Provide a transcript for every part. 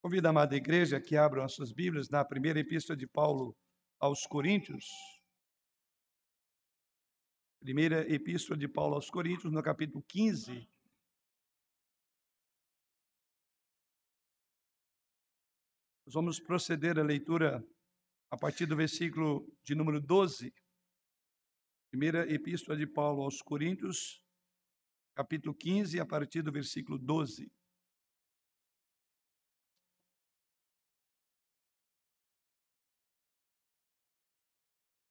Convido a amada igreja que abram as suas Bíblias na primeira epístola de Paulo aos Coríntios. Primeira epístola de Paulo aos Coríntios, no capítulo 15. Nós vamos proceder à leitura a partir do versículo de número 12. Primeira epístola de Paulo aos Coríntios, capítulo 15, a partir do versículo 12.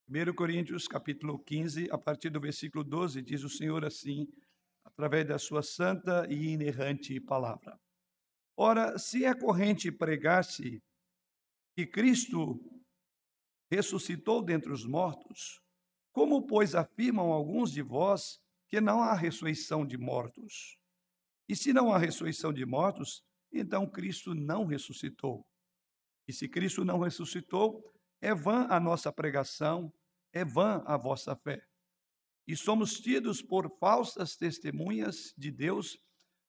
1 Coríntios, capítulo 15, a partir do versículo 12, diz o Senhor assim, através da sua santa e inerrante palavra. Ora, se é corrente pregar-se que Cristo ressuscitou dentre os mortos, como, pois, afirmam alguns de vós que não há ressurreição de mortos? E se não há ressurreição de mortos, então Cristo não ressuscitou. E se Cristo não ressuscitou, é vã a nossa pregação, é vã a vossa fé. E somos tidos por falsas testemunhas de Deus,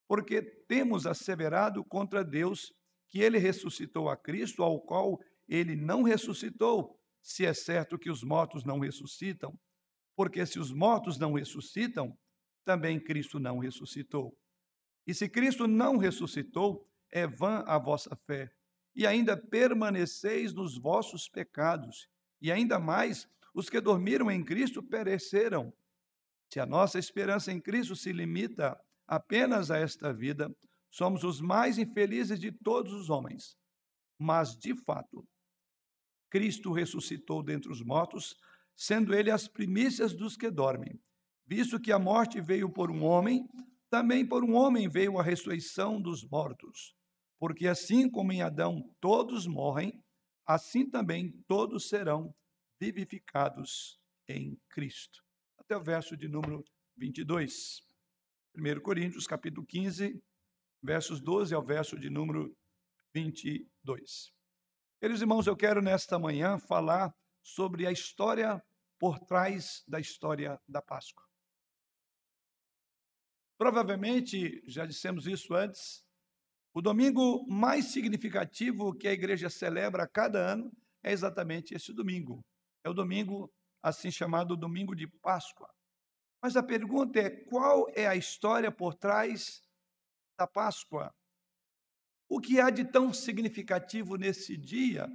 porque temos asseverado contra Deus que ele ressuscitou a Cristo, ao qual ele não ressuscitou, se é certo que os mortos não ressuscitam. Porque se os mortos não ressuscitam, também Cristo não ressuscitou. E se Cristo não ressuscitou, é vã a vossa fé, e ainda permaneceis nos vossos pecados, e ainda mais os que dormiram em Cristo pereceram. Se a nossa esperança em Cristo se limita apenas a esta vida, somos os mais infelizes de todos os homens. Mas, de fato, Cristo ressuscitou dentre os mortos, sendo ele as primícias dos que dormem. Visto que a morte veio por um homem, também por um homem veio a ressurreição dos mortos. Porque assim como em Adão todos morrem, assim também todos serão vivificados em Cristo. Até o verso de número 22. 1 Coríntios, capítulo 15, versos 12 ao verso de número 22. Queridos irmãos, eu quero nesta manhã falar sobre a história por trás da história da Páscoa. Provavelmente, já dissemos isso antes, o domingo mais significativo que a igreja celebra cada ano é exatamente esse domingo. É o domingo assim chamado domingo de Páscoa. Mas a pergunta é: qual é a história por trás da Páscoa? O que há de tão significativo nesse dia?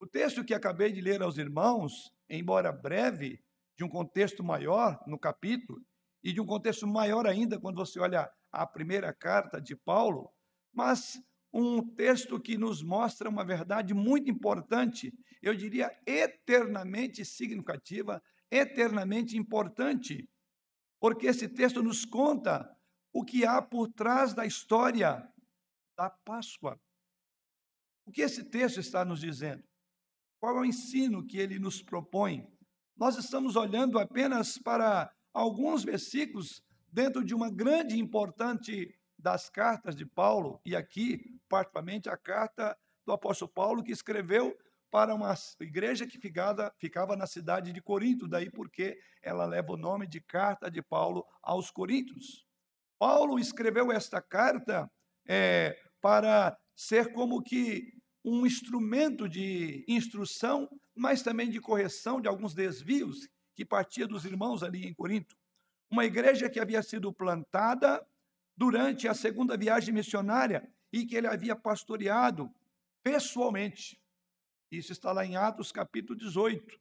O texto que acabei de ler aos irmãos, embora breve, de um contexto maior no capítulo, e de um contexto maior ainda quando você olha a primeira carta de Paulo, mas um texto que nos mostra uma verdade muito importante, eu diria eternamente significativa, eternamente importante, porque esse texto nos conta o que há por trás da história da Páscoa. O que esse texto está nos dizendo? Qual é o ensino que ele nos propõe? Nós estamos olhando apenas para alguns versículos dentro de uma grande e importante das cartas de Paulo, e aqui, particularmente, a carta do apóstolo Paulo, que escreveu para uma igreja que ficava, ficava na cidade de Corinto, daí porque ela leva o nome de Carta de Paulo aos Coríntios. Paulo escreveu esta carta é, para ser como que um instrumento de instrução, mas também de correção de alguns desvios que partia dos irmãos ali em Corinto. Uma igreja que havia sido plantada durante a segunda viagem missionária e que ele havia pastoreado pessoalmente. Isso está lá em Atos capítulo 18.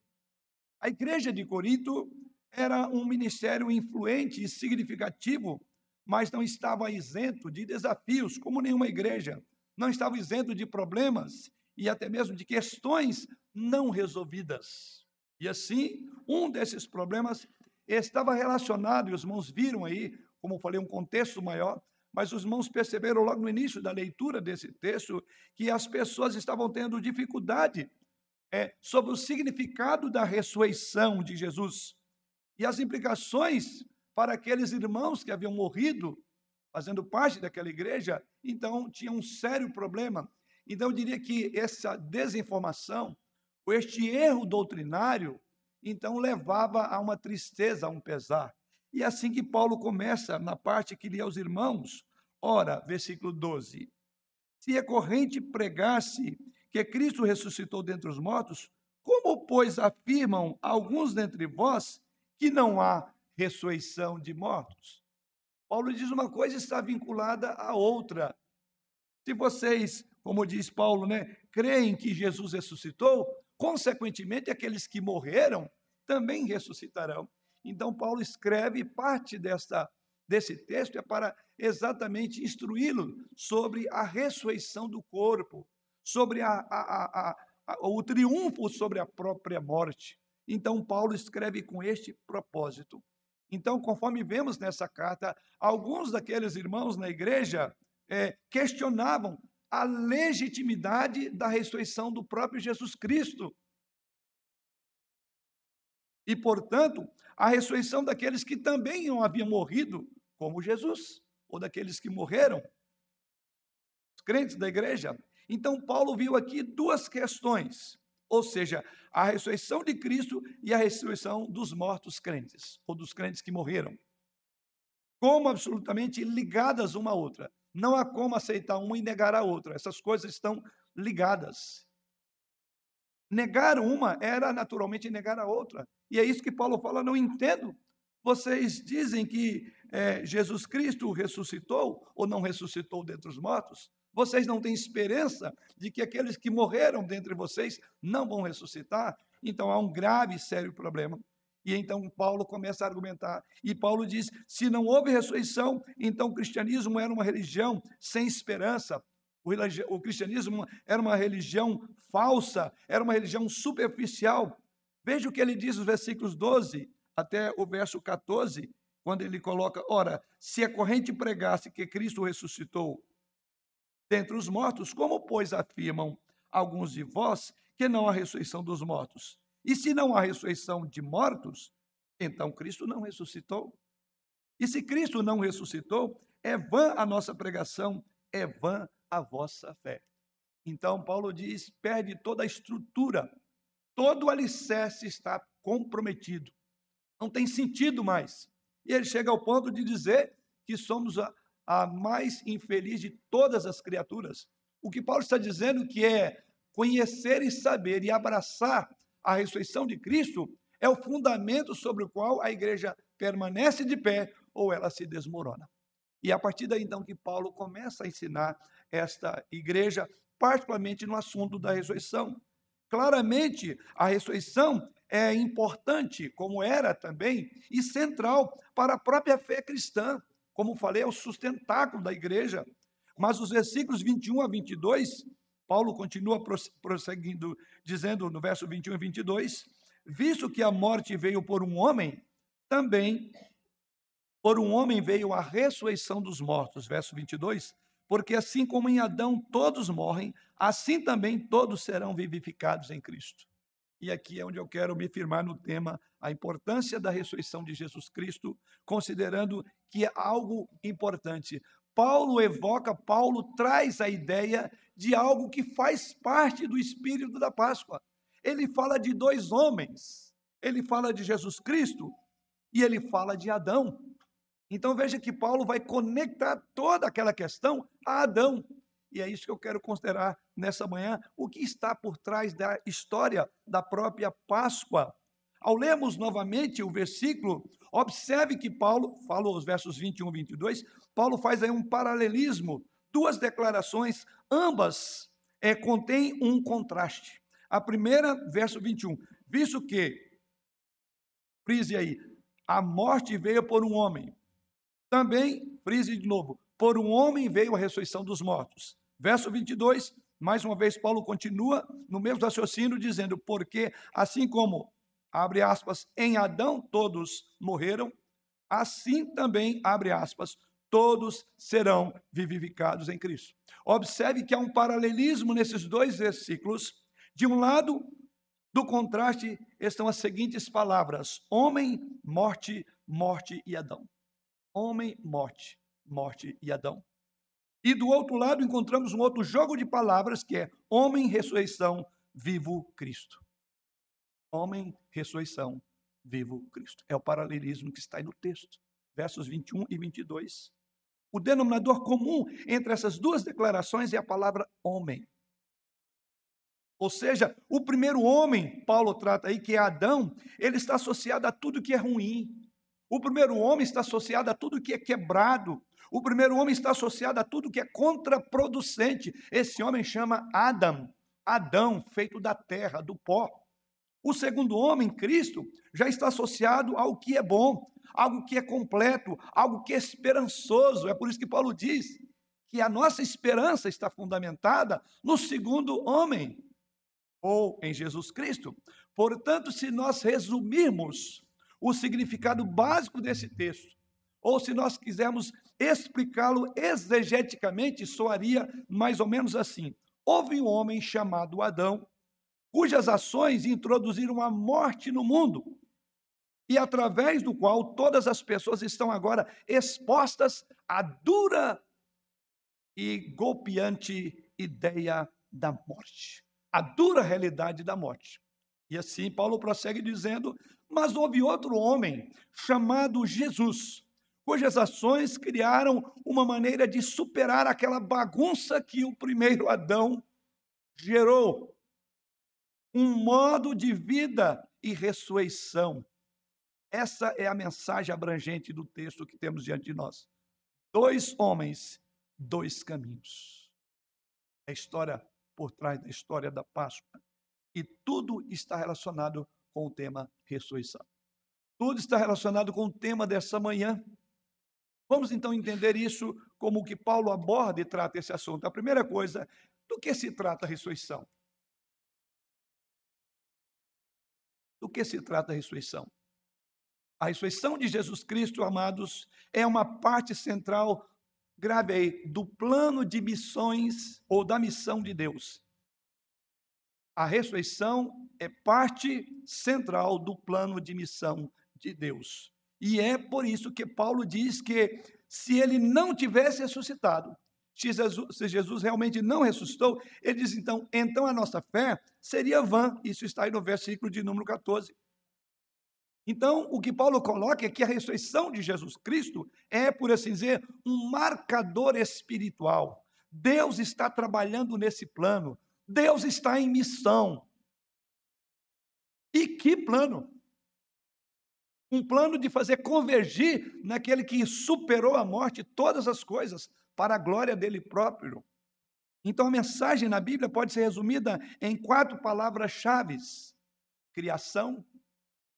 A igreja de Corinto era um ministério influente e significativo, mas não estava isento de desafios, como nenhuma igreja. Não estava isento de problemas e até mesmo de questões não resolvidas. E assim, um desses problemas estava relacionado, e os irmãos viram aí como falei, um contexto maior, mas os irmãos perceberam logo no início da leitura desse texto que as pessoas estavam tendo dificuldade é, sobre o significado da ressurreição de Jesus e as implicações para aqueles irmãos que haviam morrido fazendo parte daquela igreja, então tinha um sério problema. Então eu diria que essa desinformação, ou este erro doutrinário, então levava a uma tristeza, a um pesar. E é assim que Paulo começa na parte que lhe aos irmãos, ora, versículo 12. Se a corrente pregasse que Cristo ressuscitou dentre os mortos, como, pois, afirmam alguns dentre vós que não há ressurreição de mortos? Paulo diz uma coisa está vinculada à outra. Se vocês, como diz Paulo, né, creem que Jesus ressuscitou, consequentemente aqueles que morreram também ressuscitarão. Então Paulo escreve parte desta desse texto é para exatamente instruí-lo sobre a ressurreição do corpo, sobre a, a, a, o triunfo sobre a própria morte. Então Paulo escreve com este propósito. Então, conforme vemos nessa carta, alguns daqueles irmãos na igreja é, questionavam a legitimidade da ressurreição do próprio Jesus Cristo. E, portanto, a ressurreição daqueles que também não haviam morrido, como Jesus, ou daqueles que morreram, os crentes da igreja. Então, Paulo viu aqui duas questões, ou seja, a ressurreição de Cristo e a ressurreição dos mortos crentes, ou dos crentes que morreram, como absolutamente ligadas uma à outra. Não há como aceitar uma e negar a outra, essas coisas estão ligadas. Negar uma era naturalmente negar a outra. E é isso que Paulo fala: não entendo. Vocês dizem que é, Jesus Cristo ressuscitou ou não ressuscitou dentre os mortos? Vocês não têm esperança de que aqueles que morreram dentre vocês não vão ressuscitar? Então há um grave e sério problema. E então Paulo começa a argumentar. E Paulo diz: se não houve ressurreição, então o cristianismo era uma religião sem esperança. O, cristianismo era uma religião falsa, era uma religião superficial. Veja o que ele diz nos versículos 12 até o verso 14, quando ele coloca: Ora, se a corrente pregasse que Cristo ressuscitou dentre os mortos, como, pois, afirmam alguns de vós que não há ressurreição dos mortos? E se não há ressurreição de mortos, então Cristo não ressuscitou. E se Cristo não ressuscitou, é vã a nossa pregação, é vã a vossa fé. Então, Paulo diz: perde toda a estrutura, todo o alicerce está comprometido, não tem sentido mais. E ele chega ao ponto de dizer que somos a, a mais infeliz de todas as criaturas. O que Paulo está dizendo que é conhecer e saber e abraçar a ressurreição de Cristo é o fundamento sobre o qual a igreja permanece de pé ou ela se desmorona. E é a partir daí, então, que Paulo começa a ensinar esta igreja, particularmente no assunto da ressurreição. Claramente, a ressurreição é importante, como era também, e central para a própria fé cristã. Como falei, é o sustentáculo da igreja. Mas os versículos 21 a 22, Paulo continua prosseguindo, dizendo no verso 21 e 22, visto que a morte veio por um homem, também por um homem veio a ressurreição dos mortos, verso 22, porque assim como em Adão todos morrem, assim também todos serão vivificados em Cristo. E aqui é onde eu quero me firmar no tema a importância da ressurreição de Jesus Cristo, considerando que é algo importante. Paulo evoca, Paulo traz a ideia de algo que faz parte do espírito da Páscoa. Ele fala de dois homens, ele fala de Jesus Cristo e ele fala de Adão. Então veja que Paulo vai conectar toda aquela questão a Adão. E é isso que eu quero considerar nessa manhã, o que está por trás da história da própria Páscoa. Ao lermos novamente o versículo, observe que Paulo, falou os versos 21 e 22, Paulo faz aí um paralelismo, duas declarações, ambas é, contêm um contraste. A primeira, verso 21, visto que, frise aí, a morte veio por um homem, também, frise de novo, por um homem veio a ressurreição dos mortos. Verso 22, mais uma vez, Paulo continua no mesmo raciocínio, dizendo: Porque assim como, abre aspas, em Adão todos morreram, assim também, abre aspas, todos serão vivificados em Cristo. Observe que há um paralelismo nesses dois versículos. De um lado, do contraste, estão as seguintes palavras: homem, morte, morte e Adão homem, morte, morte e Adão. E do outro lado encontramos um outro jogo de palavras que é homem, ressurreição, vivo Cristo. Homem, ressurreição, vivo Cristo. É o paralelismo que está aí no texto, versos 21 e 22. O denominador comum entre essas duas declarações é a palavra homem. Ou seja, o primeiro homem, Paulo trata aí, que é Adão, ele está associado a tudo que é ruim. O primeiro homem está associado a tudo que é quebrado. O primeiro homem está associado a tudo que é contraproducente. Esse homem chama Adam, Adão, feito da terra, do pó. O segundo homem, Cristo, já está associado ao que é bom, algo que é completo, algo que é esperançoso. É por isso que Paulo diz que a nossa esperança está fundamentada no segundo homem, ou em Jesus Cristo. Portanto, se nós resumirmos o significado básico desse texto, ou se nós quisermos explicá-lo exegeticamente, soaria mais ou menos assim: houve um homem chamado Adão, cujas ações introduziram a morte no mundo, e através do qual todas as pessoas estão agora expostas à dura e golpeante ideia da morte, a dura realidade da morte. E assim Paulo prossegue dizendo: Mas houve outro homem chamado Jesus, cujas ações criaram uma maneira de superar aquela bagunça que o primeiro Adão gerou. Um modo de vida e ressurreição. Essa é a mensagem abrangente do texto que temos diante de nós. Dois homens, dois caminhos. A história por trás da história da Páscoa. E tudo está relacionado com o tema ressurreição. Tudo está relacionado com o tema dessa manhã, Vamos então entender isso como que Paulo aborda e trata esse assunto. A primeira coisa, do que se trata a ressurreição? Do que se trata a ressurreição? A ressurreição de Jesus Cristo, amados, é uma parte central, grave aí, do plano de missões ou da missão de Deus. A ressurreição é parte central do plano de missão de Deus. E é por isso que Paulo diz que se ele não tivesse ressuscitado, se Jesus, realmente não ressuscitou, ele diz então, então a nossa fé seria vã. Isso está aí no versículo de número 14. Então, o que Paulo coloca é que a ressurreição de Jesus Cristo é, por assim dizer, um marcador espiritual. Deus está trabalhando nesse plano. Deus está em missão. E que plano? um plano de fazer convergir naquele que superou a morte todas as coisas para a glória dele próprio. Então a mensagem na Bíblia pode ser resumida em quatro palavras-chave: criação,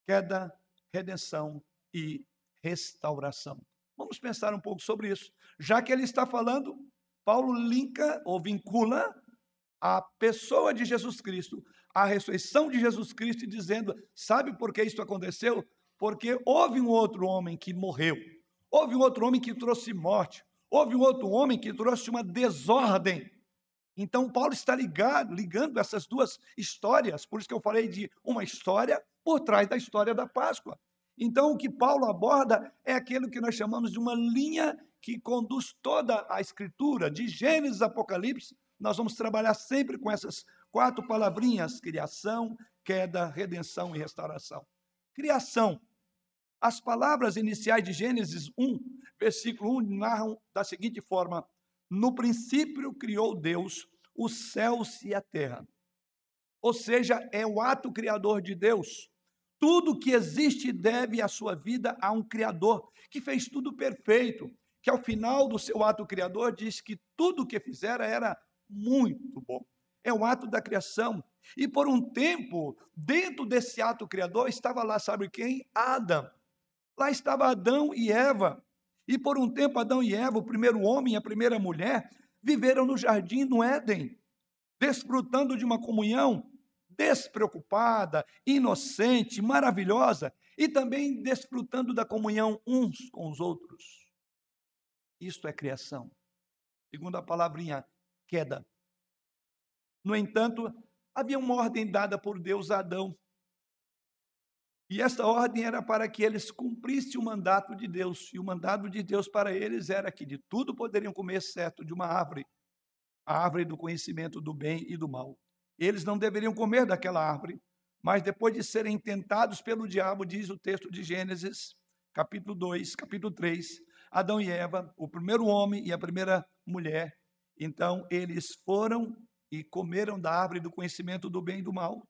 queda, redenção e restauração. Vamos pensar um pouco sobre isso. Já que ele está falando, Paulo linka ou vincula a pessoa de Jesus Cristo, a ressurreição de Jesus Cristo, dizendo: sabe por que isso aconteceu? Porque houve um outro homem que morreu, houve um outro homem que trouxe morte, houve um outro homem que trouxe uma desordem. Então, Paulo está ligado, ligando essas duas histórias, por isso que eu falei de uma história por trás da história da Páscoa. Então, o que Paulo aborda é aquilo que nós chamamos de uma linha que conduz toda a Escritura, de Gênesis a Apocalipse. Nós vamos trabalhar sempre com essas quatro palavrinhas: criação, queda, redenção e restauração. Criação. As palavras iniciais de Gênesis 1, versículo 1, narram da seguinte forma: No princípio criou Deus os céus e a terra. Ou seja, é o ato criador de Deus. Tudo que existe deve a sua vida a um Criador que fez tudo perfeito, que ao final do seu ato criador diz que tudo o que fizera era muito bom é o ato da criação. E por um tempo, dentro desse ato criador, estava lá, sabe quem? Adão. Lá estava Adão e Eva. E por um tempo, Adão e Eva, o primeiro homem e a primeira mulher, viveram no jardim do Éden, desfrutando de uma comunhão despreocupada, inocente, maravilhosa, e também desfrutando da comunhão uns com os outros. Isto é criação. Segundo a palavrinha queda. No entanto, havia uma ordem dada por Deus a Adão. E esta ordem era para que eles cumprissem o mandato de Deus. E o mandato de Deus para eles era que de tudo poderiam comer, certo, de uma árvore, a árvore do conhecimento do bem e do mal. Eles não deveriam comer daquela árvore, mas depois de serem tentados pelo diabo, diz o texto de Gênesis, capítulo 2, capítulo 3, Adão e Eva, o primeiro homem e a primeira mulher. Então, eles foram e comeram da árvore do conhecimento do bem e do mal.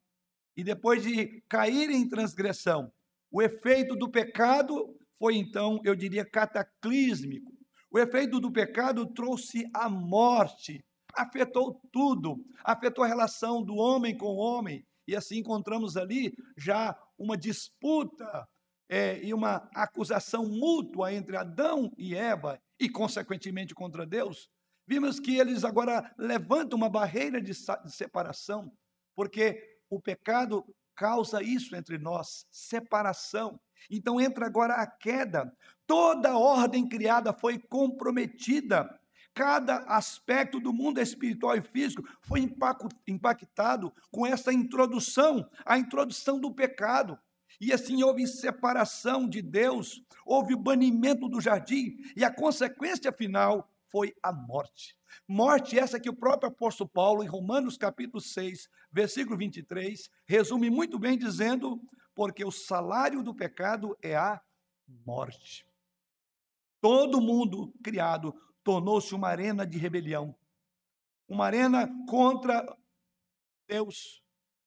E depois de caírem em transgressão, o efeito do pecado foi então, eu diria, cataclísmico. O efeito do pecado trouxe a morte, afetou tudo, afetou a relação do homem com o homem, e assim encontramos ali já uma disputa é, e uma acusação mútua entre Adão e Eva, e consequentemente contra Deus. Vimos que eles agora levantam uma barreira de, separação, porque o pecado causa isso entre nós, separação. Então entra agora a queda. Toda a ordem criada foi comprometida. Cada aspecto do mundo espiritual e físico foi impactado com essa introdução, a introdução do pecado. E assim houve separação de Deus, houve o banimento do jardim, e a consequência final foi a morte. Morte essa que o próprio apóstolo Paulo, em Romanos capítulo 6, versículo 23, resume muito bem dizendo: porque o salário do pecado é a morte. Todo mundo criado tornou-se uma arena de rebelião, uma arena contra Deus,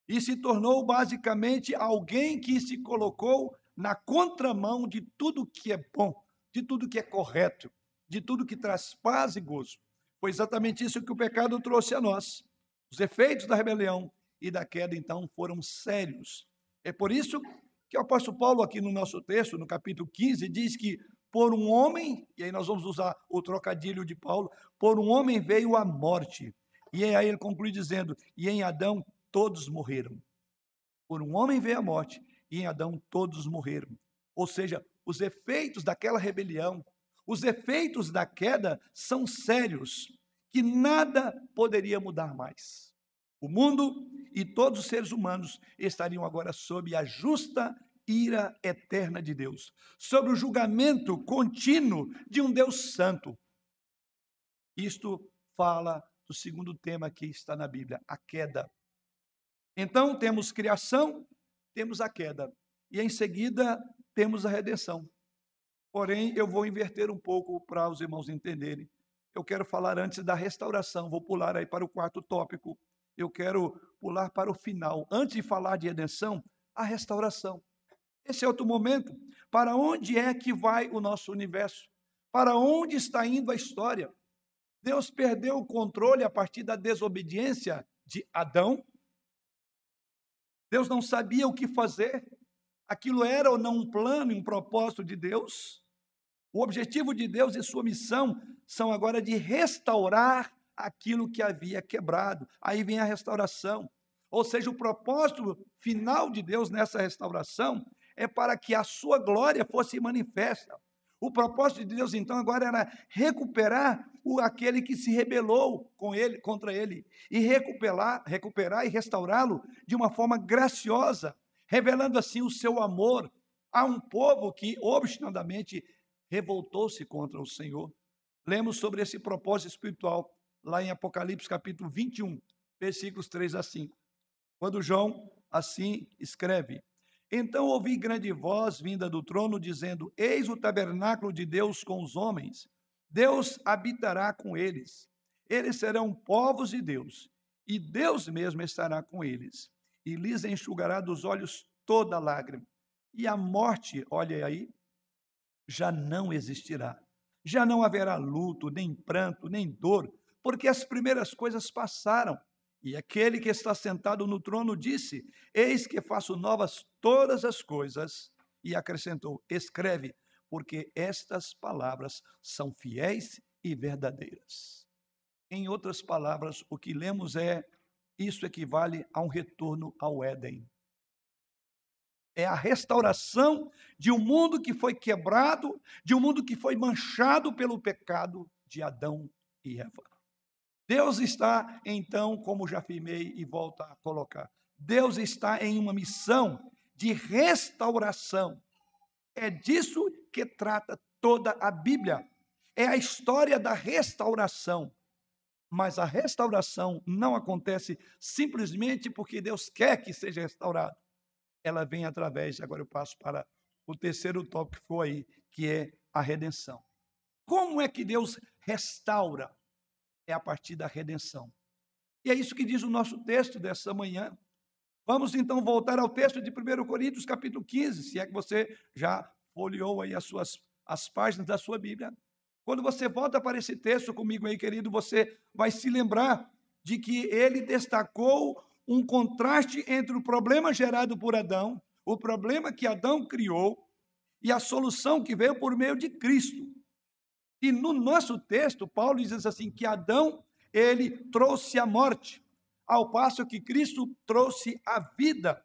e se tornou basicamente alguém que se colocou na contramão de tudo que é bom, de tudo que é correto, de tudo que traz paz e gozo. Foi exatamente isso que o pecado trouxe a nós. Os efeitos da rebelião e da queda, então, foram sérios. É por isso que o apóstolo Paulo, aqui no nosso texto, no capítulo 15, diz que por um homem, e aí nós vamos usar o trocadilho de Paulo, por um homem veio a morte. E aí ele conclui dizendo: e em Adão todos morreram. Por um homem veio a morte, e em Adão todos morreram. Ou seja, os efeitos daquela rebelião, os efeitos da queda são sérios, que nada poderia mudar mais. O mundo e todos os seres humanos estariam agora sob a justa ira eterna de Deus, sob o julgamento contínuo de um Deus santo. Isto fala do segundo tema que está na Bíblia, a queda. Então temos criação, temos a queda, e em seguida temos a redenção. Porém, eu vou inverter um pouco para os irmãos entenderem. Eu quero falar antes da restauração, vou pular aí para o quarto tópico. Eu quero pular para o final. Antes de falar de redenção, a restauração. Esse é outro momento. Para onde é que vai o nosso universo? Para onde está indo a história? Deus perdeu o controle a partir da desobediência de Adão. Deus não sabia o que fazer aquilo era ou não um plano um propósito de Deus? O objetivo de Deus e sua missão são agora de restaurar aquilo que havia quebrado. Aí vem a restauração. Ou seja, o propósito final de Deus nessa restauração é para que a sua glória fosse manifesta. O propósito de Deus, então, agora era recuperar o, aquele que se rebelou com ele, contra ele, e recuperar, recuperar e restaurá-lo de uma forma graciosa, revelando assim o seu amor a um povo que obstinadamente revoltou-se contra o Senhor. Lemos sobre esse propósito espiritual lá em Apocalipse capítulo 21, versículos 3 a 5. Quando João assim escreve: Então ouvi grande voz vinda do trono dizendo: Eis o tabernáculo de Deus com os homens. Deus habitará com eles. Eles serão povos de Deus, e Deus mesmo estará com eles e lhes enxugará dos olhos toda lágrima. E a morte, olha aí, já não existirá. Já não haverá luto, nem pranto, nem dor, porque as primeiras coisas passaram. E aquele que está sentado no trono disse: Eis que faço novas todas as coisas. E acrescentou: Escreve, porque estas palavras são fiéis e verdadeiras. Em outras palavras, o que lemos é isso equivale a um retorno ao Éden. É a restauração de um mundo que foi quebrado, de um mundo que foi manchado pelo pecado de Adão e Eva. Deus está, então, como já afirmei e volto a colocar, Deus está em uma missão de restauração. É disso que trata toda a Bíblia. É a história da restauração. Mas a restauração não acontece simplesmente porque Deus quer que seja restaurado. Ela vem através, agora eu passo para o terceiro tópico que foi aí, que é a redenção. como é que Deus restaura? É a partir da redenção. E é isso que diz o nosso texto dessa manhã. Vamos então voltar ao texto de 1 Coríntios, capítulo 15, se é que você já folheou aí as suas as páginas da sua Bíblia. Quando você volta para esse texto comigo aí, querido, você vai se lembrar de que ele destacou um contraste entre o problema gerado por Adão, o problema que Adão criou e a solução que veio por meio de Cristo. E no nosso texto, Paulo diz assim que Adão, ele trouxe a morte, ao passo que Cristo trouxe a vida.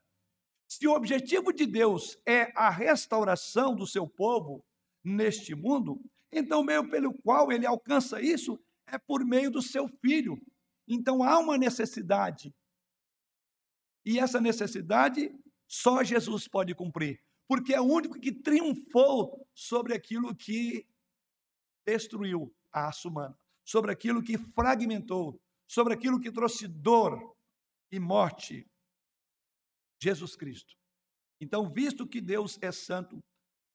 Se o objetivo de Deus é a restauração do seu povo neste mundo, então o meio pelo qual ele alcança isso é por meio do seu filho. Então há uma necessidade. E essa necessidade só Jesus pode cumprir, porque é o único que triunfou sobre aquilo que destruiu a raça humana, sobre aquilo que fragmentou, sobre aquilo que trouxe dor e morte. Jesus Cristo. Então, visto que Deus é santo,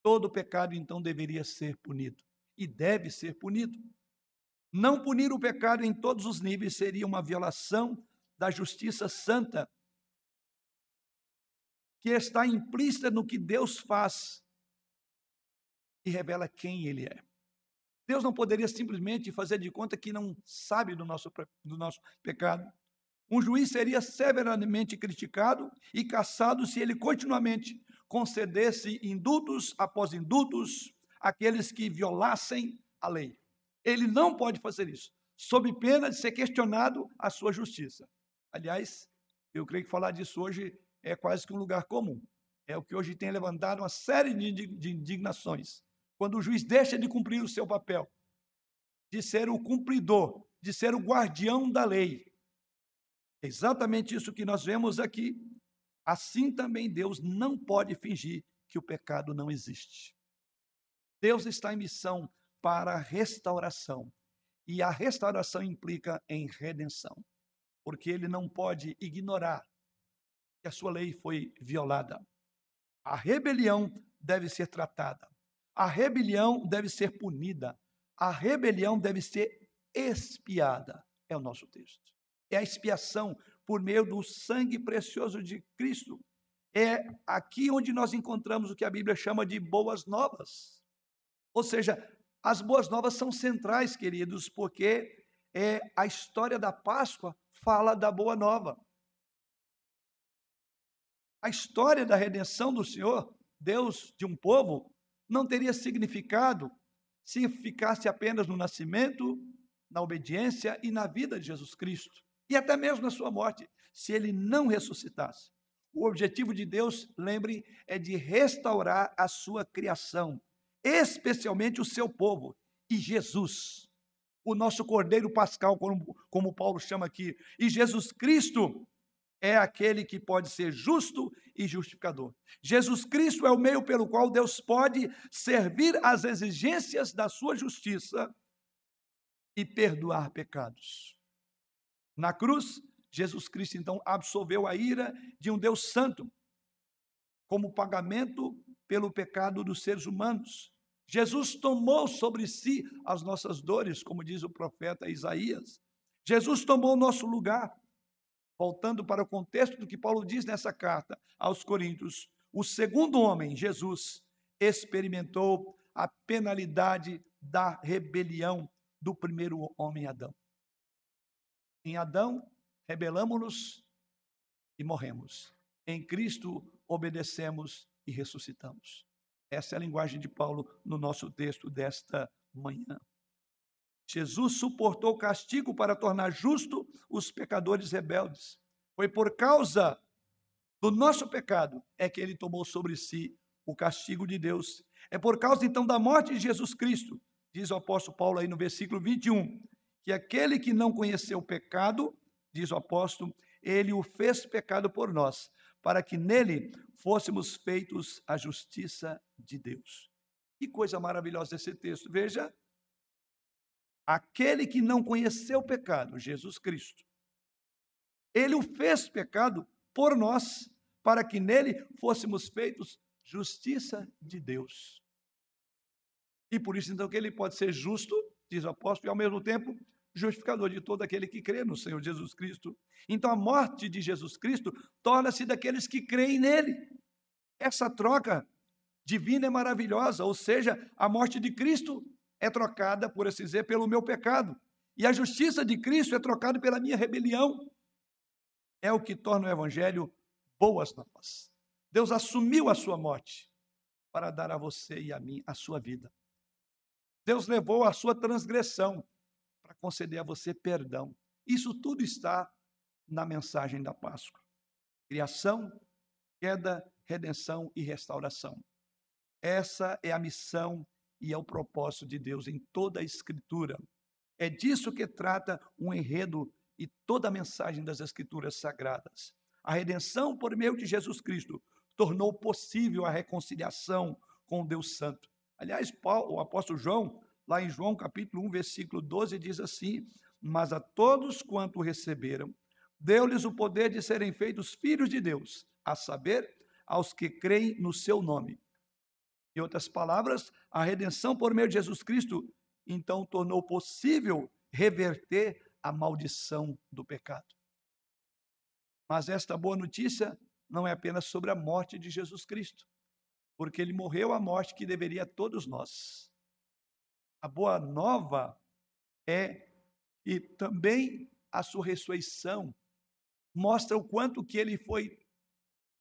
todo pecado então deveria ser punido e deve ser punido. Não punir o pecado em todos os níveis seria uma violação da justiça santa que está implícita no que Deus faz e revela quem Ele é. Deus não poderia simplesmente fazer de conta que não sabe do nosso, do nosso pecado. Um juiz seria severamente criticado e caçado se ele continuamente concedesse indultos após indultos àqueles que violassem a lei. Ele não pode fazer isso, sob pena de ser questionado a sua justiça. Aliás, eu creio que falar disso hoje é quase que um lugar comum. É o que hoje tem levantado uma série de indignações quando o juiz deixa de cumprir o seu papel, de ser o cumpridor, de ser o guardião da lei. É exatamente isso que nós vemos aqui. Assim também Deus não pode fingir que o pecado não existe. Deus está em missão para restauração. E a restauração implica em redenção, porque ele não pode ignorar que a sua lei foi violada. A rebelião deve ser tratada. A rebelião deve ser punida. A rebelião deve ser expiada. É o nosso texto. É a expiação por meio do sangue precioso de Cristo. É aqui onde nós encontramos o que a Bíblia chama de boas novas. Ou seja, as boas novas são centrais, queridos, porque é a história da Páscoa fala da boa nova. A história da redenção do Senhor, Deus de um povo, não teria significado se ficasse apenas no nascimento, na obediência e na vida de Jesus Cristo, e até mesmo na sua morte, se ele não ressuscitasse. O objetivo de Deus, lembre, é de restaurar a sua criação, especialmente o seu povo, e Jesus, o nosso Cordeiro Pascal, como, como Paulo chama aqui, e Jesus Cristo é aquele que pode ser justo e justificador. Jesus Cristo é o meio pelo qual Deus pode servir às exigências da sua justiça e perdoar pecados. Na cruz, Jesus Cristo então absolveu a ira de um Deus santo como pagamento pelo pecado dos seres humanos. Jesus tomou sobre si as nossas dores, como diz o profeta Isaías. Jesus tomou o nosso lugar voltando para o contexto do que Paulo diz nessa carta aos Coríntios, o segundo homem, Jesus, experimentou a penalidade da rebelião do primeiro homem Adão. Em Adão, rebelamos-nos e morremos. Em Cristo, obedecemos e ressuscitamos. Essa é a linguagem de Paulo no nosso texto desta manhã. Jesus suportou castigo para tornar justo os pecadores rebeldes. Foi por causa do nosso pecado é que ele tomou sobre si o castigo de Deus. É por causa então da morte de Jesus Cristo, diz o apóstolo Paulo aí no versículo 21, que aquele que não conheceu o pecado, diz o apóstolo, ele o fez pecado por nós, para que nele fôssemos feitos a justiça de Deus. Que coisa maravilhosa esse texto. Veja, aquele que não conheceu o pecado, Jesus Cristo. Ele o fez pecado por nós, para que nele fôssemos feitos justiça de Deus. E por isso, então, que ele pode ser justo, diz o apóstolo, e ao mesmo tempo justificador de todo aquele que crê no Senhor Jesus Cristo. Então, a morte de Jesus Cristo torna-se daqueles que creem nele. Essa troca divina é maravilhosa, ou seja, a morte de Cristo é trocada, por assim dizer, pelo meu pecado. E a justiça de Cristo é trocada pela minha rebelião. É o que torna o Evangelho boas novas. Deus assumiu a sua morte para dar a você e a mim a sua vida. Deus levou a sua transgressão para conceder a você perdão. Isso tudo está na mensagem da Páscoa. Criação, queda, redenção e restauração. Essa é a missão e é o propósito de Deus em toda a Escritura. É disso que trata um enredo e toda a mensagem das Escrituras sagradas. A redenção por meio de Jesus Cristo tornou possível a reconciliação com Deus Santo. Aliás, Paulo, o apóstolo João, lá em João capítulo 1, versículo 12, diz assim: Mas a todos quanto receberam, deu-lhes o poder de serem feitos filhos de Deus, a saber, aos que creem no seu nome. Em outras palavras, a redenção por meio de Jesus Cristo então tornou possível reverter a maldição do pecado. Mas esta boa notícia não é apenas sobre a morte de Jesus Cristo, porque ele morreu a morte que deveria a todos nós. A boa nova é que também a sua ressurreição mostra o quanto que ele foi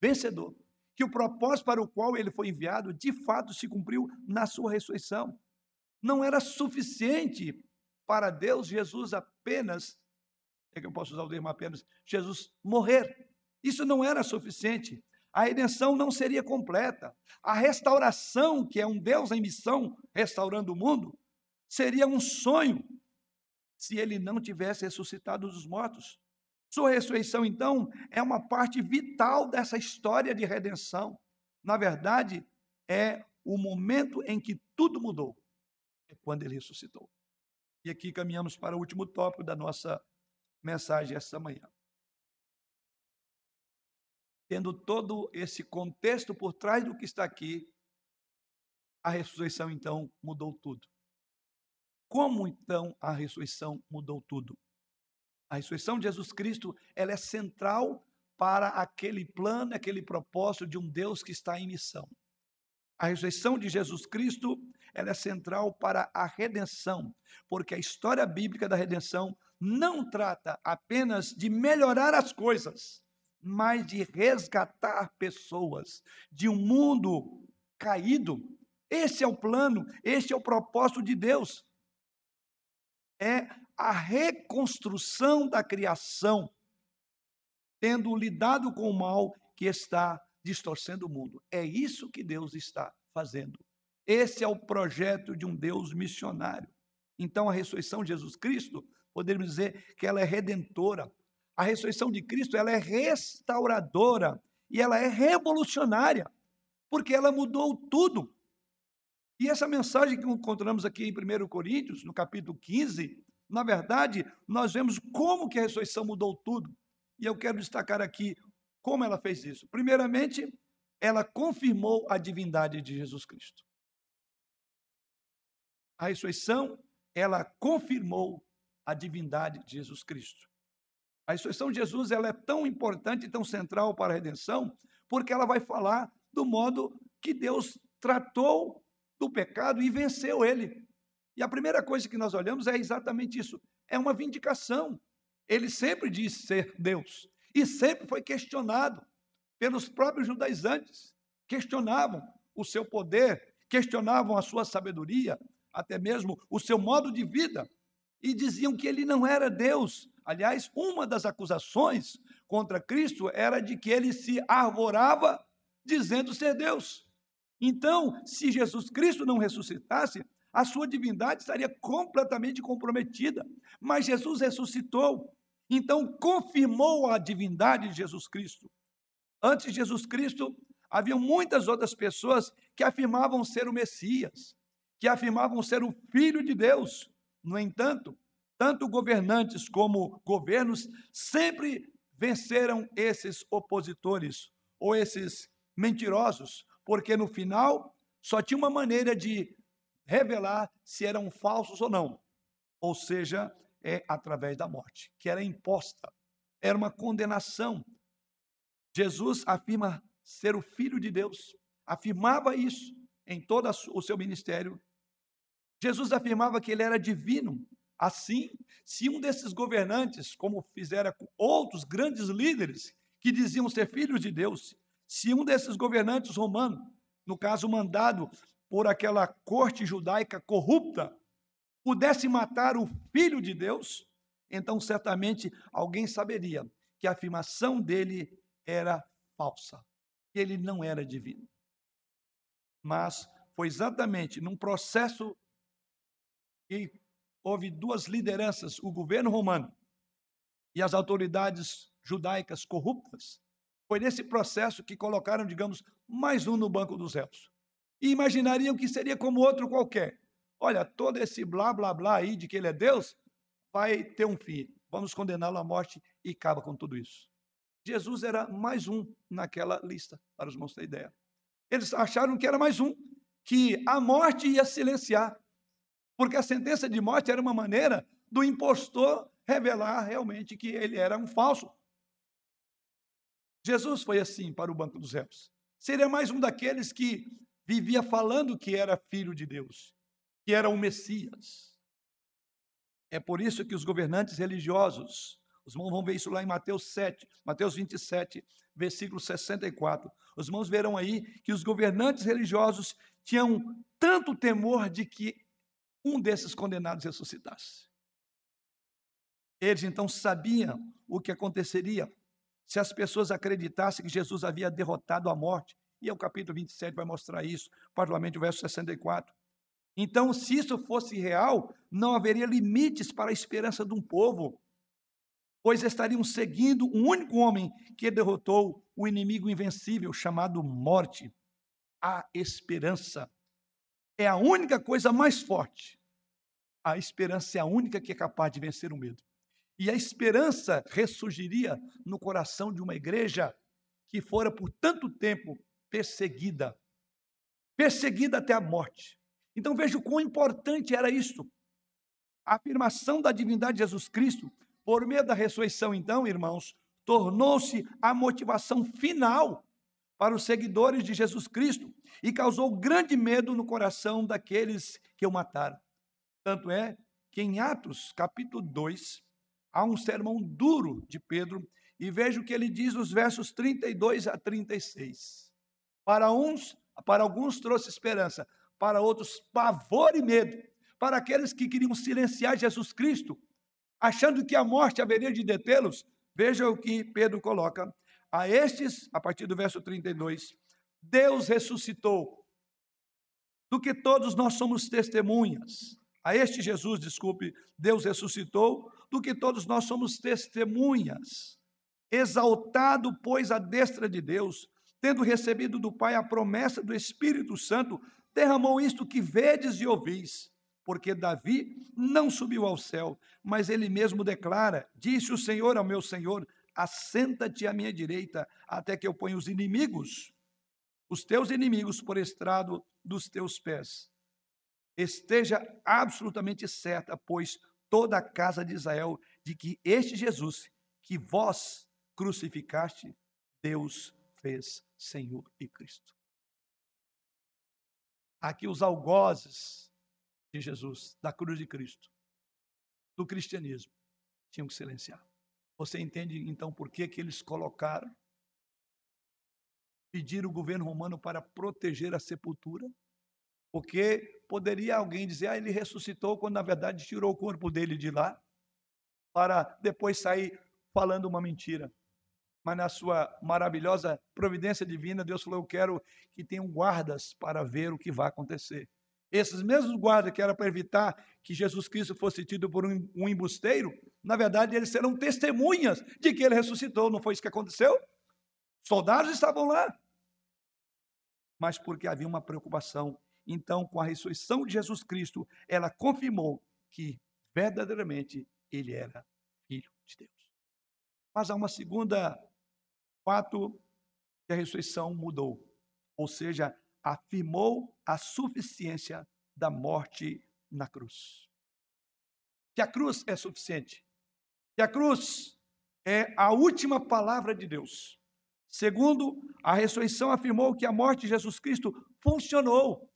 vencedor que o propósito para o qual ele foi enviado, de fato, se cumpriu na sua ressurreição. Não era suficiente para Deus Jesus apenas, é que eu posso usar o termo apenas, Jesus morrer. Isso não era suficiente. A redenção não seria completa. A restauração, que é um Deus em missão restaurando o mundo, seria um sonho se ele não tivesse ressuscitado dos mortos. Sua ressurreição, então, é uma parte vital dessa história de redenção. Na verdade, é o momento em que tudo mudou. É quando ele ressuscitou. E aqui caminhamos para o último tópico da nossa mensagem esta manhã. Tendo todo esse contexto por trás do que está aqui, a ressurreição então mudou tudo. Como então a ressurreição mudou tudo? A ressurreição de Jesus Cristo, ela é central para aquele plano, aquele propósito de um Deus que está em missão. A ressurreição de Jesus Cristo, ela é central para a redenção, porque a história bíblica da redenção não trata apenas de melhorar as coisas, mas de resgatar pessoas de um mundo caído. Esse é o plano, esse é o propósito de Deus. É a reconstrução da criação, tendo lidado com o mal que está distorcendo o mundo. É isso que Deus está fazendo. Esse é o projeto de um Deus missionário. Então, a ressurreição de Jesus Cristo, podemos dizer que ela é redentora. A ressurreição de Cristo, ela é restauradora e ela é revolucionária, porque ela mudou tudo. E essa mensagem que encontramos aqui em 1 Coríntios, no capítulo 15, na verdade, nós vemos como que a ressurreição mudou tudo. E eu quero destacar aqui como ela fez isso. Primeiramente, ela confirmou a divindade de Jesus Cristo. A ressurreição, ela confirmou a divindade de Jesus Cristo. A ressurreição de Jesus ela é tão importante e tão central para a redenção, porque ela vai falar do modo que Deus tratou do pecado e venceu ele. E a primeira coisa que nós olhamos é exatamente isso: é uma vindicação. Ele sempre disse ser Deus e sempre foi questionado pelos próprios judaizantes. Questionavam o seu poder, questionavam a sua sabedoria, até mesmo o seu modo de vida, e diziam que ele não era Deus. Aliás, uma das acusações contra Cristo era de que ele se arvorava dizendo ser Deus. Então, se Jesus Cristo não ressuscitasse, a sua divindade estaria completamente comprometida. Mas Jesus ressuscitou, então confirmou a divindade de Jesus Cristo. Antes de Jesus Cristo, havia muitas outras pessoas que afirmavam ser o Messias, que afirmavam ser o Filho de Deus. No entanto, tanto governantes como governos sempre venceram esses opositores ou esses mentirosos, porque no final só tinha uma maneira de revelar se eram falsos ou não. Ou seja, é através da morte, que era imposta. Era uma condenação. Jesus afirma ser o filho de Deus, afirmava isso em todo o seu ministério. Jesus afirmava que ele era divino. Assim, se um desses governantes, como fizera com outros grandes líderes que diziam ser filhos de Deus, se um desses governantes romanos, no caso mandado por aquela corte judaica corrupta, pudesse matar o filho de Deus, então certamente alguém saberia que a afirmação dele era falsa, que ele não era divino. Mas foi exatamente num processo que houve duas lideranças, o governo romano e as autoridades judaicas corruptas, foi nesse processo que colocaram, digamos, mais um no banco dos réus. E imaginariam que seria como outro qualquer. Olha, todo esse blá blá blá aí de que ele é Deus vai ter um fim. Vamos condená-lo à morte e acaba com tudo isso. Jesus era mais um naquela lista, para os irmãos terem ideia. Eles acharam que era mais um, que a morte ia silenciar, porque a sentença de morte era uma maneira do impostor revelar realmente que ele era um falso. Jesus foi assim para o banco dos réus. Seria mais um daqueles que vivia falando que era filho de Deus, que era o Messias. É por isso que os governantes religiosos, os irmãos vão ver isso lá em Mateus 7, Mateus 27, versículo 64. Os irmãos verão aí que os governantes religiosos tinham tanto temor de que um desses condenados ressuscitasse. Eles então sabiam o que aconteceria se as pessoas acreditassem que Jesus havia derrotado a morte. E é o capítulo 27 vai mostrar isso, particularmente o verso 64. Então, se isso fosse real, não haveria limites para a esperança de um povo, pois estariam seguindo um único homem que derrotou o inimigo invencível chamado morte. A esperança é a única coisa mais forte. A esperança é a única que é capaz de vencer o medo. E a esperança ressurgiria no coração de uma igreja que fora por tanto tempo perseguida, perseguida até a morte. Então veja o quão importante era isso. A afirmação da divindade de Jesus Cristo, por meio da ressurreição, então, irmãos, tornou-se a motivação final para os seguidores de Jesus Cristo e causou grande medo no coração daqueles que o mataram. Tanto é que em Atos, capítulo 2, há um sermão duro de Pedro, e veja o que ele diz nos versos 32 a 36. Para uns, para alguns trouxe esperança, para outros pavor e medo, para aqueles que queriam silenciar Jesus Cristo, achando que a morte haveria de detê-los. Veja o que Pedro coloca. A estes, a partir do verso 32, Deus ressuscitou, do que todos nós somos testemunhas. A este Jesus, desculpe, Deus ressuscitou, do que todos nós somos testemunhas. Exaltado, pois, a destra de Deus, tendo recebido do Pai a promessa do Espírito Santo, derramou isto que vedes e ouvis. Porque Davi não subiu ao céu, mas ele mesmo declara: Disse o Senhor ao meu Senhor: Assenta-te à minha direita, até que eu ponha os inimigos, os teus inimigos, por estrado dos teus pés. Esteja absolutamente certa, pois toda a casa de Israel de que este Jesus, que vós crucificaste, Deus fez Senhor e Cristo. Aqui os algozes de Jesus, da cruz de Cristo, do cristianismo, tinham que silenciar. Você entende então por que, que eles colocaram, pediram o governo romano para proteger a sepultura? Porque poderia alguém dizer, ah, ele ressuscitou, quando na verdade tirou o corpo dele de lá, para depois sair falando uma mentira. Mas na sua maravilhosa providência divina, Deus falou: Eu quero que tenham guardas para ver o que vai acontecer. Esses mesmos guardas que era para evitar que Jesus Cristo fosse tido por um embusteiro, na verdade, eles serão testemunhas de que ele ressuscitou. Não foi isso que aconteceu? Soldados estavam lá. Mas porque havia uma preocupação então, com a ressurreição de Jesus Cristo, ela confirmou que verdadeiramente ele era filho de Deus. Mas há uma segunda fato que a ressurreição mudou, ou seja, afirmou a suficiência da morte na cruz. Que a cruz é suficiente. Que a cruz é a última palavra de Deus. Segundo, a ressurreição afirmou que a morte de Jesus Cristo funcionou.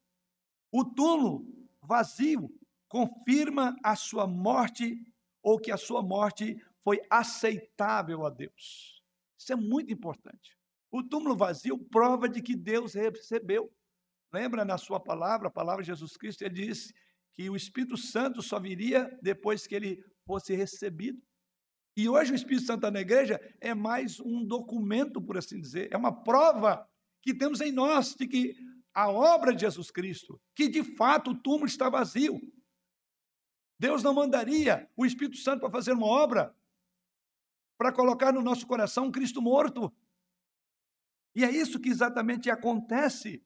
O túmulo vazio confirma a sua morte ou que a sua morte foi aceitável a Deus. Isso é muito importante. O túmulo vazio prova de que Deus recebeu. Lembra na sua palavra, a palavra de Jesus Cristo, ele disse que o Espírito Santo só viria depois que ele fosse recebido. E hoje o Espírito Santo na igreja é mais um documento, por assim dizer, é uma prova que temos em nós de que a obra de Jesus Cristo, que de fato o túmulo está vazio. Deus não mandaria o Espírito Santo para fazer uma obra para colocar no nosso coração um Cristo morto. E é isso que exatamente acontece.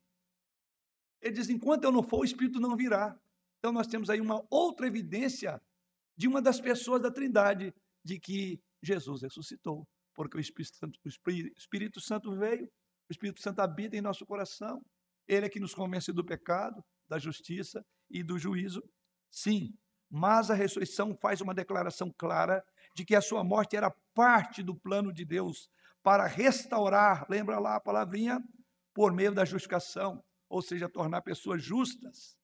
Ele diz: enquanto eu não for, o Espírito não virá. Então nós temos aí uma outra evidência de uma das pessoas da Trindade de que Jesus ressuscitou, porque o Espírito Santo, o Espírito Santo veio, o Espírito Santo habita em nosso coração. Ele é que nos convence do pecado, da justiça e do juízo. Sim, mas a ressurreição faz uma declaração clara de que a sua morte era parte do plano de Deus para restaurar, lembra lá a palavrinha, por meio da justificação, ou seja, tornar pessoas justas.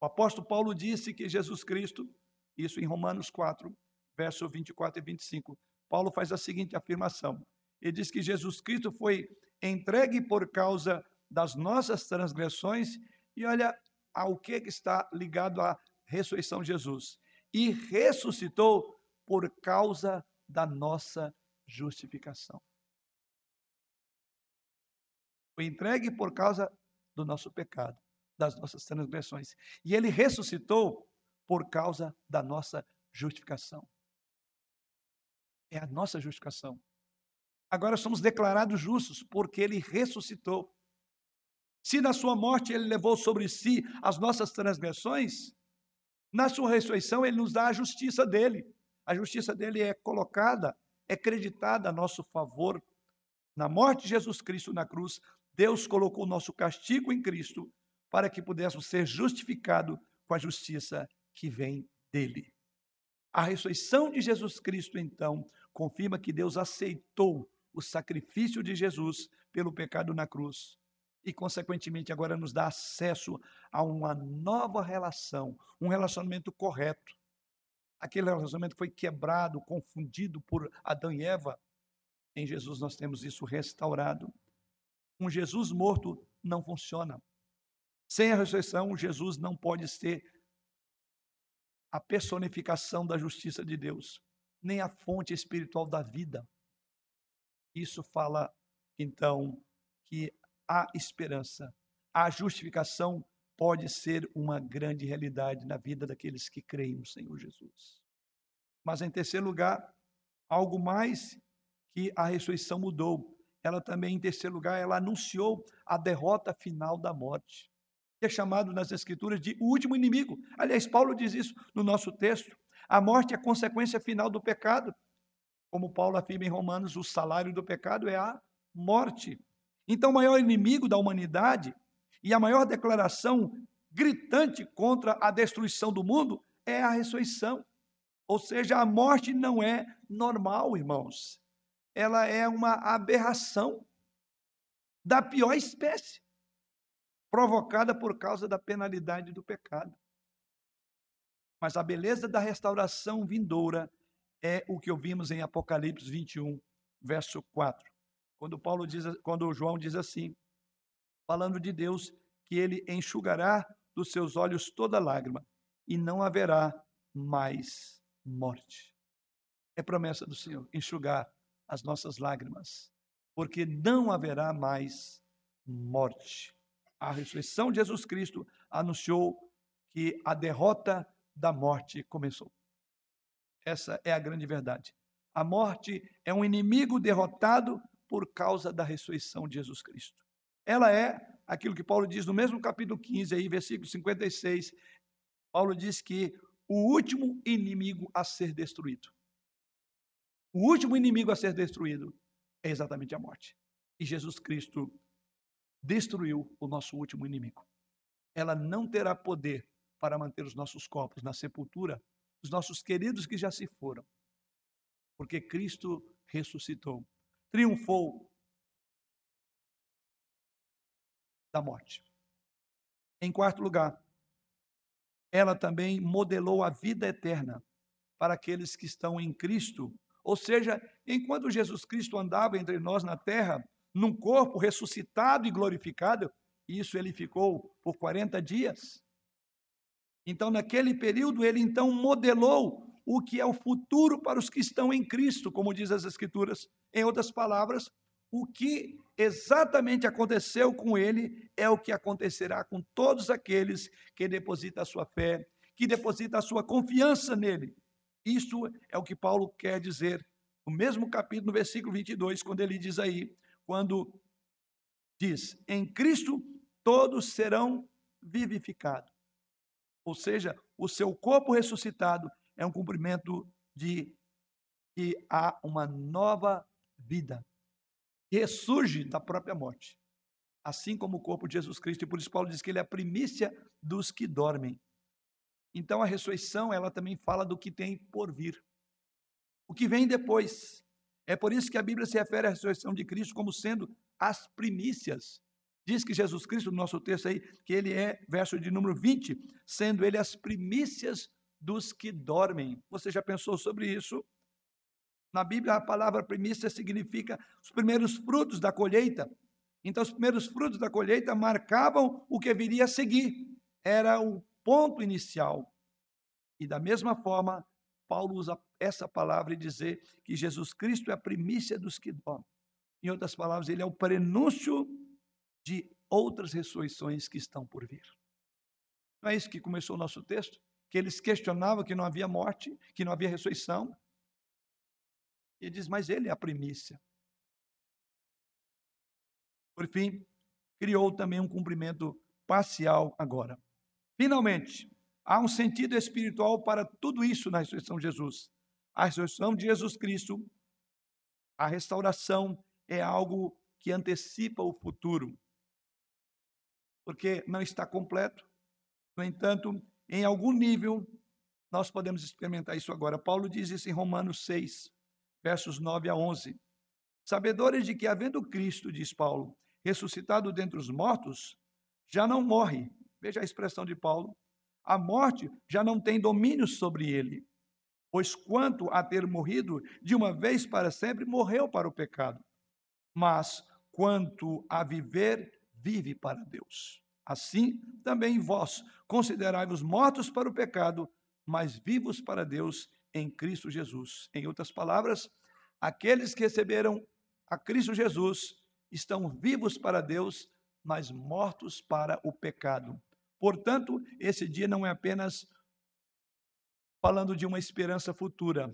O apóstolo Paulo disse que Jesus Cristo, isso em Romanos 4, verso 24 e 25, Paulo faz a seguinte afirmação: ele diz que Jesus Cristo foi entregue por causa das nossas transgressões, e olha ao que está ligado à ressurreição de Jesus, e ressuscitou por causa da nossa justificação. Foi entregue por causa do nosso pecado, das nossas transgressões. E ele ressuscitou por causa da nossa justificação. É a nossa justificação. Agora somos declarados justos porque ele ressuscitou. Se na sua morte ele levou sobre si as nossas transgressões, na sua ressurreição ele nos dá a justiça dele. A justiça dele é colocada, é creditada a nosso favor. Na morte de Jesus Cristo na cruz, Deus colocou o nosso castigo em Cristo para que pudéssemos ser justificados com a justiça que vem dele. A ressurreição de Jesus Cristo, então, confirma que Deus aceitou o sacrifício de Jesus pelo pecado na cruz e, consequentemente, agora nos dá acesso a uma nova relação, um relacionamento correto. Aquele relacionamento foi quebrado, confundido por Adão e Eva. Em Jesus nós temos isso restaurado. Um Jesus morto não funciona. Sem a ressurreição, Jesus não pode ser a personificação da justiça de Deus, nem a fonte espiritual da vida. Isso fala, então, que há esperança. A justificação pode ser uma grande realidade na vida daqueles que creem no Senhor Jesus. Mas, em terceiro lugar, algo mais que a ressurreição mudou. Ela também, em terceiro lugar, ela anunciou a derrota final da morte que é chamado nas Escrituras de último inimigo. Aliás, Paulo diz isso no nosso texto. A morte é a consequência final do pecado. Como Paulo afirma em Romanos, o salário do pecado é a morte. Então, o maior inimigo da humanidade e a maior declaração gritante contra a destruição do mundo é a ressurreição. Ou seja, a morte não é normal, irmãos. Ela é uma aberração da pior espécie provocada por causa da penalidade do pecado. Mas a beleza da restauração vindoura é o que ouvimos em Apocalipse 21, verso 4. Quando Paulo diz, quando João diz assim, falando de Deus, que ele enxugará dos seus olhos toda lágrima e não haverá mais morte. É promessa do Senhor enxugar as nossas lágrimas, porque não haverá mais morte a ressurreição de Jesus Cristo anunciou que a derrota da morte começou. Essa é a grande verdade. A morte é um inimigo derrotado por causa da ressurreição de Jesus Cristo. Ela é aquilo que Paulo diz no mesmo capítulo 15, aí, versículo 56. Paulo diz que o último inimigo a ser destruído. O último inimigo a ser destruído é exatamente a morte. E Jesus Cristo destruiu o nosso último inimigo. ela não terá poder para manter os nossos corpos na sepultura, os nossos queridos que já se foram. Porque Cristo ressuscitou, triunfou da morte. Em quarto lugar, ela também modelou a vida eterna para aqueles que estão em Cristo. Ou seja, enquanto Jesus Cristo andava entre nós na terra, num corpo ressuscitado e glorificado, isso ele ficou por 40 dias. Então, naquele período, ele então modelou o que é o futuro para os que estão em Cristo, como diz as Escrituras. Em outras palavras, o que exatamente aconteceu com ele é o que acontecerá com todos aqueles que depositam a sua fé, que depositam a sua confiança nele. Isso é o que Paulo quer dizer no mesmo capítulo, no versículo 22, quando ele diz aí, quando diz: Em Cristo todos serão vivificados. Ou seja, o seu corpo ressuscitado é um cumprimento de que há uma nova vida ressurge da própria morte, assim como o corpo de Jesus Cristo, e por isso Paulo diz que ele é a primícia dos que dormem. Então a ressurreição, ela também fala do que tem por vir. O que vem depois. É por isso que a Bíblia se refere à ressurreição de Cristo como sendo as primícias. Diz que Jesus Cristo, no nosso texto aí, que ele é, verso de número 20, sendo ele as primícias dos que dormem. Você já pensou sobre isso? Na Bíblia, a palavra primícia significa os primeiros frutos da colheita. Então, os primeiros frutos da colheita marcavam o que viria a seguir. Era o ponto inicial. E da mesma forma, Paulo usa essa palavra e dizer que Jesus Cristo é a primícia dos que dormem. Em outras palavras, ele é o prenúncio de outras ressurreições que estão por vir. Não é isso que começou o nosso texto? Que eles questionavam que não havia morte, que não havia ressurreição. E diz, mas ele é a primícia. Por fim, criou também um cumprimento parcial agora. Finalmente, há um sentido espiritual para tudo isso na ressurreição de Jesus. A ressurreição de Jesus Cristo, a restauração é algo que antecipa o futuro, porque não está completo. No entanto, em algum nível, nós podemos experimentar isso agora. Paulo diz isso em Romanos 6, versos 9 a 11. Sabedores de que, havendo Cristo, diz Paulo, ressuscitado dentre os mortos, já não morre. Veja a expressão de Paulo. A morte já não tem domínio sobre ele. Pois quanto a ter morrido de uma vez para sempre, morreu para o pecado. Mas quanto a viver, vive para Deus. Assim também vós considerai-vos mortos para o pecado, mas vivos para Deus em Cristo Jesus. Em outras palavras, aqueles que receberam a Cristo Jesus estão vivos para Deus, mas mortos para o pecado. Portanto, esse dia não é apenas falando de uma esperança futura,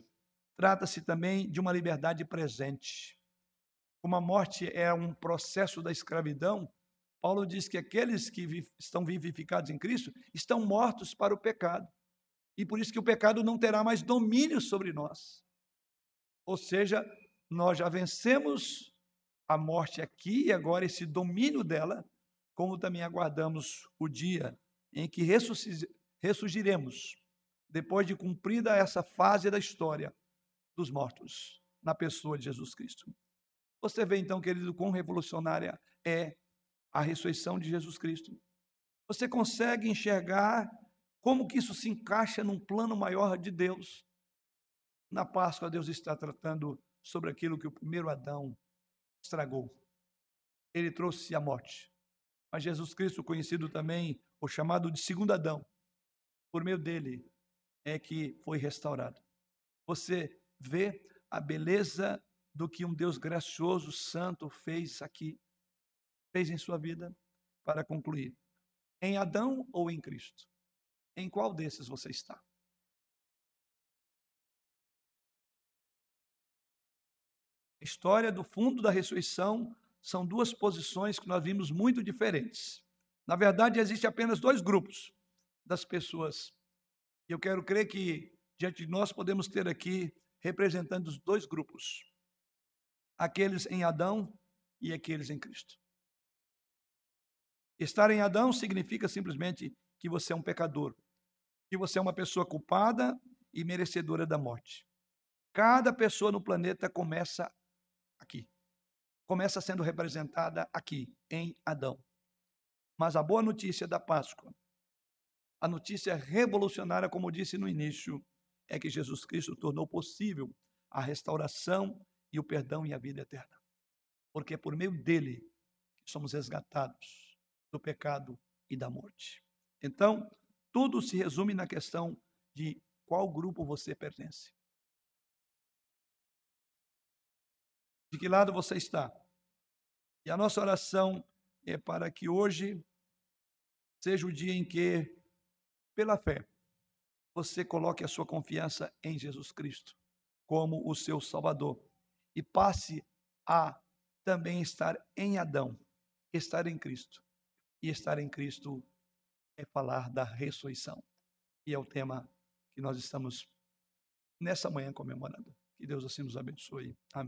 trata-se também de uma liberdade presente. Como a morte é um processo da escravidão, Paulo diz que aqueles que estão vivificados em Cristo estão mortos para o pecado e por isso que o pecado não terá mais domínio sobre nós. Ou seja, nós já vencemos a morte aqui e agora esse domínio dela, como também aguardamos o dia em que ressurgiremos, depois de cumprida essa fase da história dos mortos, na pessoa de Jesus Cristo. Você vê então, querido, quão revolucionária é a ressurreição de Jesus Cristo. Você consegue enxergar como que isso se encaixa num plano maior de Deus? Na Páscoa, Deus está tratando sobre aquilo que o primeiro Adão estragou. Ele trouxe a morte. Mas Jesus Cristo, conhecido também, o chamado de segundo Adão, por meio dele é que foi restaurado. Você vê a beleza do que um Deus gracioso, santo fez aqui, fez em sua vida, para concluir. Em Adão ou em Cristo? Em qual desses você está? A história do fundo da ressurreição são duas posições que nós vimos muito diferentes. Na verdade, existe apenas dois grupos das pessoas. E eu quero crer que diante de nós podemos ter aqui representantes dos dois grupos: aqueles em Adão e aqueles em Cristo. Estar em Adão significa simplesmente que você é um pecador, que você é uma pessoa culpada e merecedora da morte. Cada pessoa no planeta começa aqui. Começa sendo representada aqui, em Adão. Mas a boa notícia da Páscoa, a notícia revolucionária, como disse no início, é que Jesus Cristo tornou possível a restauração e o perdão e a vida eterna. Porque é por meio dele que somos resgatados do pecado e da morte. Então, tudo se resume na questão de qual grupo você pertence. De que lado você está? E a nossa oração é para que hoje seja o dia em que, pela fé, você coloque a sua confiança em Jesus Cristo como o seu Salvador e passe a também estar em Adão, estar em Cristo. E estar em Cristo é falar da ressurreição. E é o tema que nós estamos nessa manhã comemorando. Que Deus assim nos abençoe. Amém.